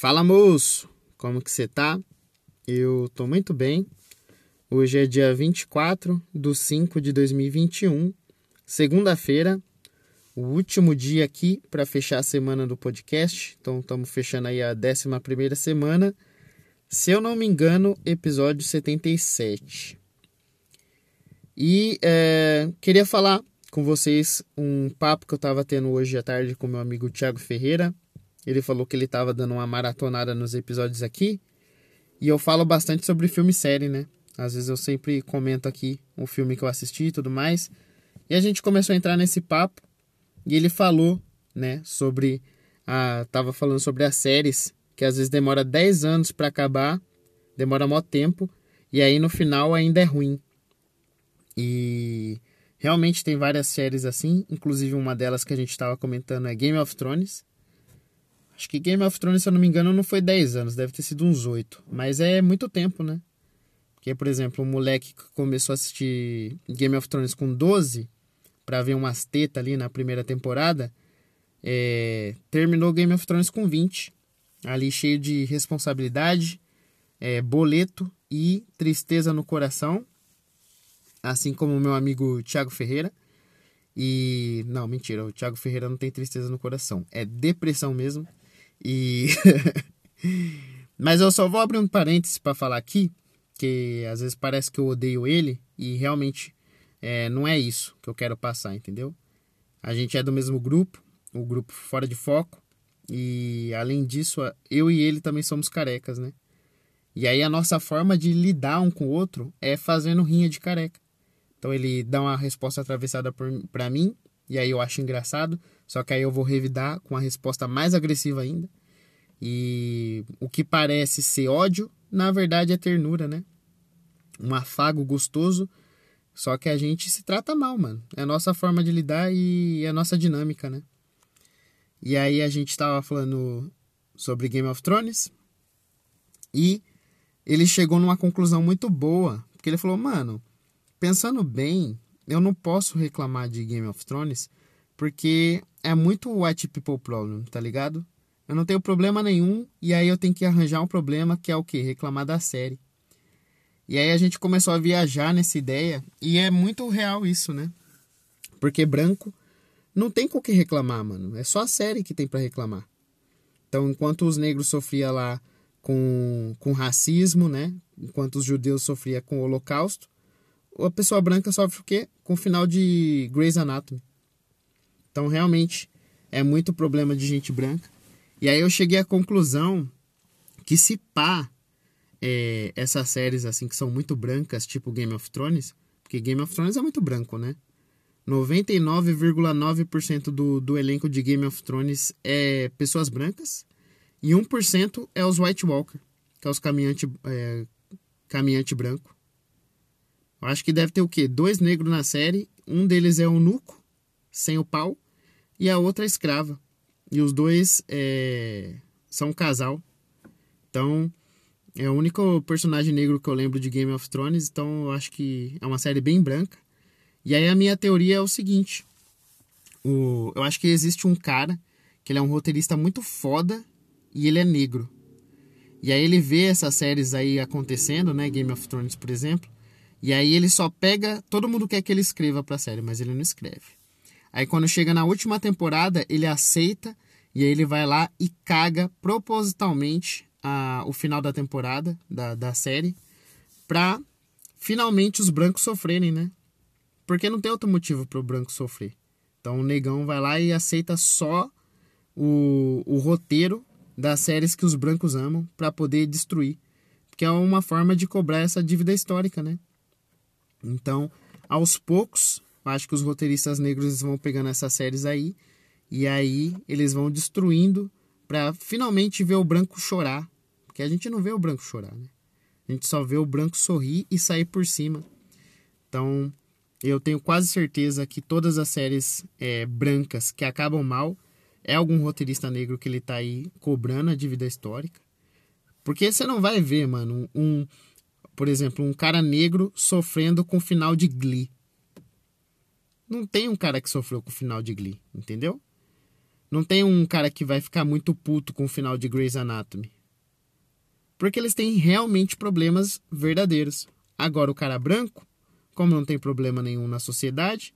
Fala moço, como que você tá? Eu tô muito bem. Hoje é dia 24 de 5 de 2021, segunda-feira, o último dia aqui para fechar a semana do podcast. Então estamos fechando aí a 11 semana. Se eu não me engano, episódio 77. E é, queria falar com vocês um papo que eu estava tendo hoje à tarde com meu amigo Thiago Ferreira. Ele falou que ele estava dando uma maratonada nos episódios aqui. E eu falo bastante sobre filme e série, né? Às vezes eu sempre comento aqui um filme que eu assisti e tudo mais. E a gente começou a entrar nesse papo. E ele falou, né, sobre. A, tava falando sobre as séries, que às vezes demora 10 anos para acabar, demora mó tempo, e aí no final ainda é ruim. E realmente tem várias séries assim, inclusive uma delas que a gente estava comentando é Game of Thrones. Acho que Game of Thrones, se eu não me engano, não foi 10 anos, deve ter sido uns 8. Mas é muito tempo, né? Porque, por exemplo, um moleque que começou a assistir Game of Thrones com 12, para ver umas tetas ali na primeira temporada, é, terminou Game of Thrones com 20. Ali cheio de responsabilidade, é, boleto e tristeza no coração assim como o meu amigo Thiago Ferreira. E não, mentira, o Thiago Ferreira não tem tristeza no coração, é depressão mesmo. E Mas eu só vou abrir um parênteses para falar aqui, que às vezes parece que eu odeio ele e realmente é, não é isso que eu quero passar, entendeu? A gente é do mesmo grupo, o grupo Fora de Foco, e além disso, eu e ele também somos carecas, né? E aí a nossa forma de lidar um com o outro é fazendo rinha de careca. Então ele dá uma resposta atravessada para mim, e aí eu acho engraçado, só que aí eu vou revidar com a resposta mais agressiva ainda. E o que parece ser ódio, na verdade é ternura, né? Um afago gostoso, só que a gente se trata mal, mano. É a nossa forma de lidar e é a nossa dinâmica, né? E aí a gente tava falando sobre Game of Thrones e ele chegou numa conclusão muito boa, porque ele falou, mano, Pensando bem, eu não posso reclamar de Game of Thrones porque é muito white people problem, tá ligado? Eu não tenho problema nenhum e aí eu tenho que arranjar um problema que é o que? Reclamar da série. E aí a gente começou a viajar nessa ideia e é muito real isso, né? Porque branco não tem com o que reclamar, mano. É só a série que tem para reclamar. Então, enquanto os negros sofriam lá com, com racismo, né? Enquanto os judeus sofriam com o holocausto, a pessoa branca sofre o quê? Com o final de Grey's Anatomy. Então, realmente, é muito problema de gente branca. E aí eu cheguei à conclusão que se pá é, essas séries assim que são muito brancas, tipo Game of Thrones, porque Game of Thrones é muito branco, né? 99,9% do, do elenco de Game of Thrones é pessoas brancas e 1% é os White Walker, que é os caminhante, é, caminhante branco. Eu acho que deve ter o quê? Dois negros na série. Um deles é o Nuco, sem o pau, e a outra é escrava. E os dois é... são um casal. Então, é o único personagem negro que eu lembro de Game of Thrones. Então, eu acho que é uma série bem branca. E aí, a minha teoria é o seguinte: o... eu acho que existe um cara que ele é um roteirista muito foda e ele é negro. E aí ele vê essas séries aí acontecendo, né? Game of Thrones, por exemplo. E aí ele só pega. Todo mundo quer que ele escreva pra série, mas ele não escreve. Aí quando chega na última temporada, ele aceita e aí ele vai lá e caga propositalmente a, o final da temporada, da, da série, pra finalmente os brancos sofrerem, né? Porque não tem outro motivo pro branco sofrer. Então o negão vai lá e aceita só o, o roteiro das séries que os brancos amam para poder destruir. Porque é uma forma de cobrar essa dívida histórica, né? Então, aos poucos, acho que os roteiristas negros vão pegando essas séries aí e aí eles vão destruindo para finalmente ver o branco chorar, porque a gente não vê o branco chorar, né? A gente só vê o branco sorrir e sair por cima. Então, eu tenho quase certeza que todas as séries é, brancas que acabam mal é algum roteirista negro que ele tá aí cobrando a dívida histórica. Porque você não vai ver, mano, um, por exemplo, um cara negro sofrendo com o final de Glee. Não tem um cara que sofreu com o final de Glee, entendeu? não tem um cara que vai ficar muito puto com o final de Grey's Anatomy. Porque eles têm realmente problemas verdadeiros. Agora, o cara branco, como não tem problema nenhum na sociedade,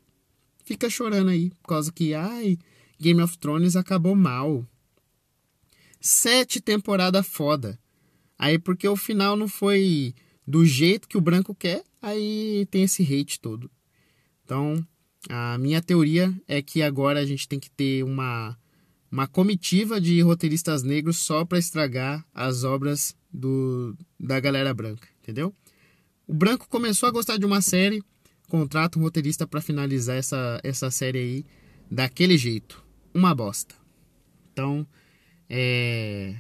fica chorando aí, por causa que, ai, Game of Thrones acabou mal. Sete temporadas foda. Aí, porque o final não foi do jeito que o branco quer, aí tem esse hate todo. Então, a minha teoria é que agora a gente tem que ter uma, uma comitiva de roteiristas negros só para estragar as obras do, da galera branca, entendeu? O branco começou a gostar de uma série, contrata um roteirista para finalizar essa, essa série aí daquele jeito. Uma bosta. Então, é,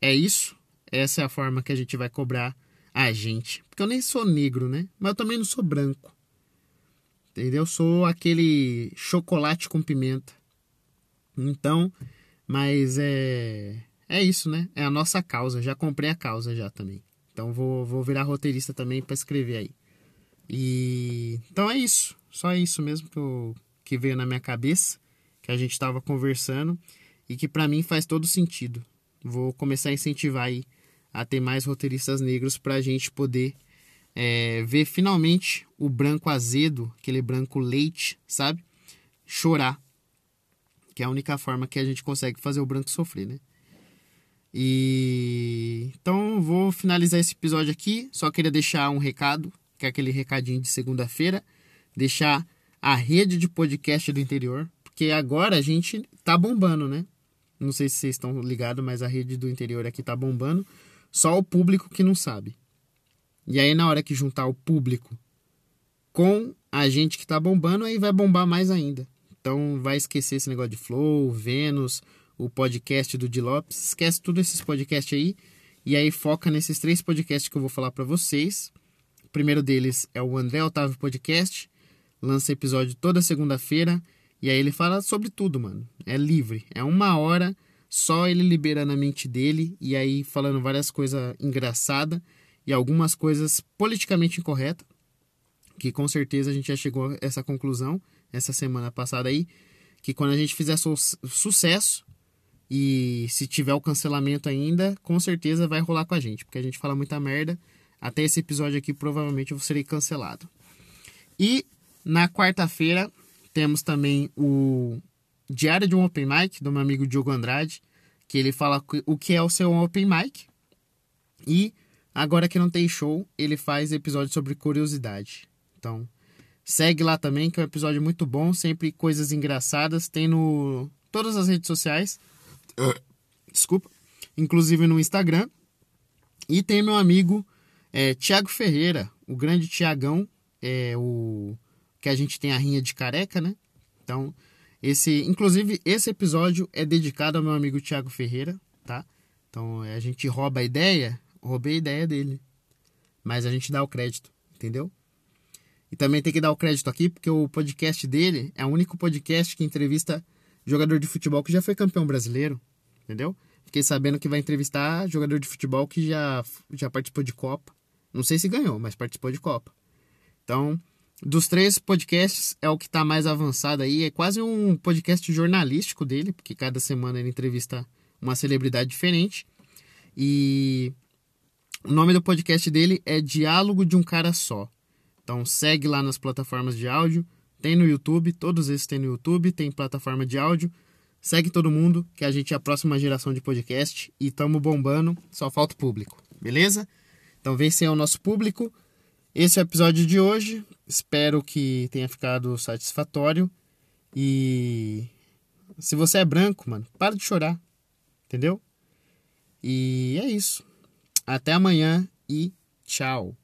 é isso. Essa é a forma que a gente vai cobrar a gente. Porque eu nem sou negro, né? Mas eu também não sou branco. Entendeu? Eu sou aquele chocolate com pimenta. Então, mas é. É isso, né? É a nossa causa. Já comprei a causa já também. Então vou, vou virar roteirista também para escrever aí. E então é isso. Só isso mesmo que, eu, que veio na minha cabeça, que a gente estava conversando e que para mim faz todo sentido. Vou começar a incentivar aí a ter mais roteiristas negros para a gente poder é, ver finalmente o branco azedo, aquele branco leite, sabe? Chorar. Que é a única forma que a gente consegue fazer o branco sofrer, né? E então vou finalizar esse episódio aqui. Só queria deixar um recado, que é aquele recadinho de segunda-feira, deixar a rede de podcast do interior, porque agora a gente tá bombando, né? Não sei se vocês estão ligados, mas a rede do interior aqui tá bombando. Só o público que não sabe. E aí, na hora que juntar o público com a gente que tá bombando, aí vai bombar mais ainda. Então, vai esquecer esse negócio de Flow, Vênus, o podcast do Di Lopes. Esquece todos esses podcasts aí. E aí, foca nesses três podcasts que eu vou falar para vocês. O primeiro deles é o André Otávio Podcast. Lança episódio toda segunda-feira. E aí ele fala sobre tudo, mano. É livre. É uma hora só ele liberando a mente dele e aí falando várias coisas engraçadas e algumas coisas politicamente incorretas. Que com certeza a gente já chegou a essa conclusão essa semana passada aí. Que quando a gente fizer su sucesso e se tiver o cancelamento ainda, com certeza vai rolar com a gente. Porque a gente fala muita merda. Até esse episódio aqui, provavelmente eu serei cancelado. E na quarta-feira temos também o Diário de um Open Mic, do meu amigo Diogo Andrade, que ele fala o que é o seu Open Mic. E agora que não tem show, ele faz episódio sobre curiosidade. Então, segue lá também, que é um episódio muito bom, sempre coisas engraçadas. Tem no todas as redes sociais. Desculpa. Inclusive no Instagram. E tem meu amigo é, Tiago Ferreira, o grande Tiagão, é o que a gente tem a rinha de careca, né? Então, esse, inclusive, esse episódio é dedicado ao meu amigo Tiago Ferreira, tá? Então, a gente rouba a ideia, roubei a ideia dele. Mas a gente dá o crédito, entendeu? E também tem que dar o crédito aqui, porque o podcast dele é o único podcast que entrevista jogador de futebol que já foi campeão brasileiro, entendeu? Fiquei sabendo que vai entrevistar jogador de futebol que já, já participou de Copa. Não sei se ganhou, mas participou de Copa. Então, dos três podcasts, é o que está mais avançado aí. É quase um podcast jornalístico dele, porque cada semana ele entrevista uma celebridade diferente. E o nome do podcast dele é Diálogo de um Cara Só. Então segue lá nas plataformas de áudio. Tem no YouTube, todos esses tem no YouTube, tem plataforma de áudio. Segue todo mundo, que a gente é a próxima geração de podcast e estamos bombando, só falta o público, beleza? Então vem ser o nosso público. Esse é o episódio de hoje. Espero que tenha ficado satisfatório. E se você é branco, mano, para de chorar. Entendeu? E é isso. Até amanhã e tchau.